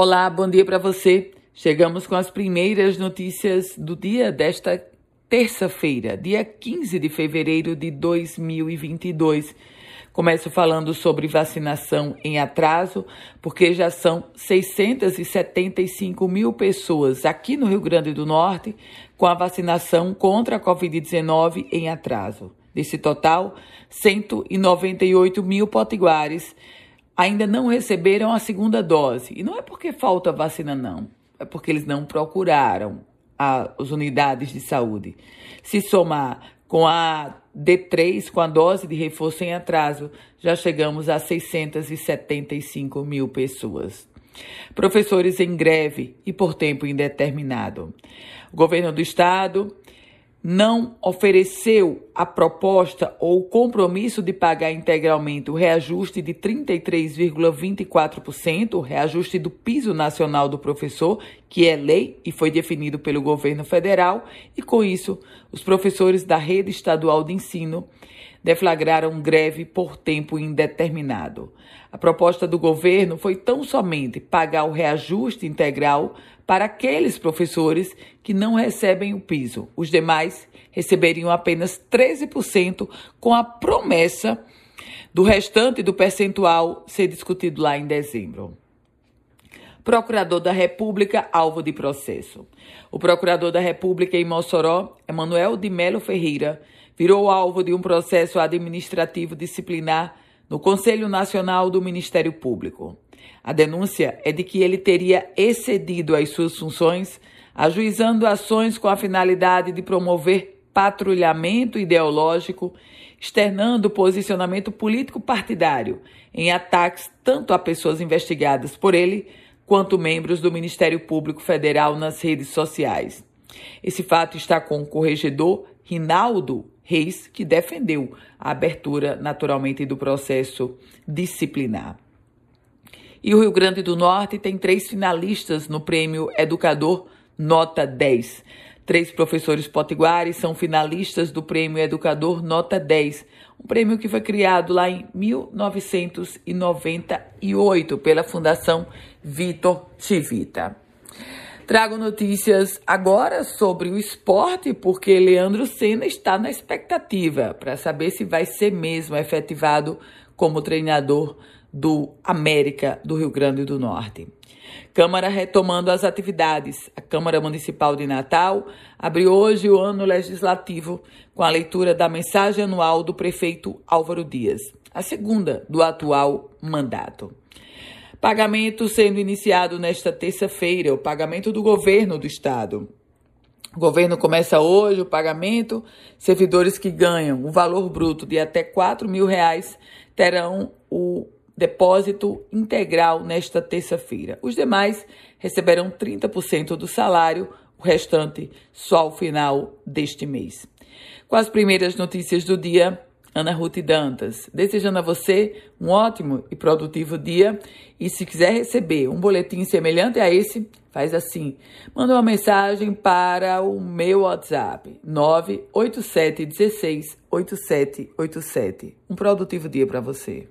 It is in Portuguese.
Olá, bom dia para você. Chegamos com as primeiras notícias do dia desta terça-feira, dia 15 de fevereiro de 2022. Começo falando sobre vacinação em atraso, porque já são 675 mil pessoas aqui no Rio Grande do Norte com a vacinação contra a Covid-19 em atraso. Desse total, 198 mil potiguares ainda não receberam a segunda dose. E não é porque falta vacina, não. É porque eles não procuraram as unidades de saúde. Se somar com a D3, com a dose de reforço em atraso, já chegamos a 675 mil pessoas. Professores em greve e por tempo indeterminado. O governo do estado não ofereceu a proposta ou o compromisso de pagar integralmente o reajuste de 33,24%, o reajuste do piso nacional do professor, que é lei e foi definido pelo governo federal, e com isso, os professores da rede estadual de ensino deflagraram greve por tempo indeterminado. A proposta do governo foi tão somente pagar o reajuste integral para aqueles professores que não recebem o piso. Os demais receberiam apenas 13%, com a promessa do restante do percentual ser discutido lá em dezembro. Procurador da República, alvo de processo. O procurador da República em Mossoró, Emanuel de Melo Ferreira, virou alvo de um processo administrativo disciplinar no Conselho Nacional do Ministério Público. A denúncia é de que ele teria excedido as suas funções, ajuizando ações com a finalidade de promover patrulhamento ideológico, externando posicionamento político partidário em ataques tanto a pessoas investigadas por ele quanto membros do Ministério Público Federal nas redes sociais. Esse fato está com o corregedor Rinaldo Reis, que defendeu a abertura, naturalmente, do processo disciplinar. E o Rio Grande do Norte tem três finalistas no prêmio Educador Nota 10. Três professores potiguares são finalistas do prêmio Educador Nota 10, um prêmio que foi criado lá em 1998 pela Fundação Vitor Chivita. Trago notícias agora sobre o esporte, porque Leandro Senna está na expectativa para saber se vai ser mesmo efetivado como treinador do América do Rio Grande do Norte. Câmara retomando as atividades. A Câmara Municipal de Natal abriu hoje o ano legislativo com a leitura da mensagem anual do prefeito Álvaro Dias, a segunda do atual mandato. Pagamento sendo iniciado nesta terça-feira, o pagamento do governo do estado. O governo começa hoje o pagamento. Servidores que ganham o valor bruto de até 4 mil reais terão o depósito integral nesta terça-feira. Os demais receberão 30% do salário, o restante só ao final deste mês. Com as primeiras notícias do dia, Ana Ruth Dantas, desejando a você um ótimo e produtivo dia. E se quiser receber um boletim semelhante a esse, faz assim: manda uma mensagem para o meu WhatsApp 98716 8787. Um produtivo dia para você.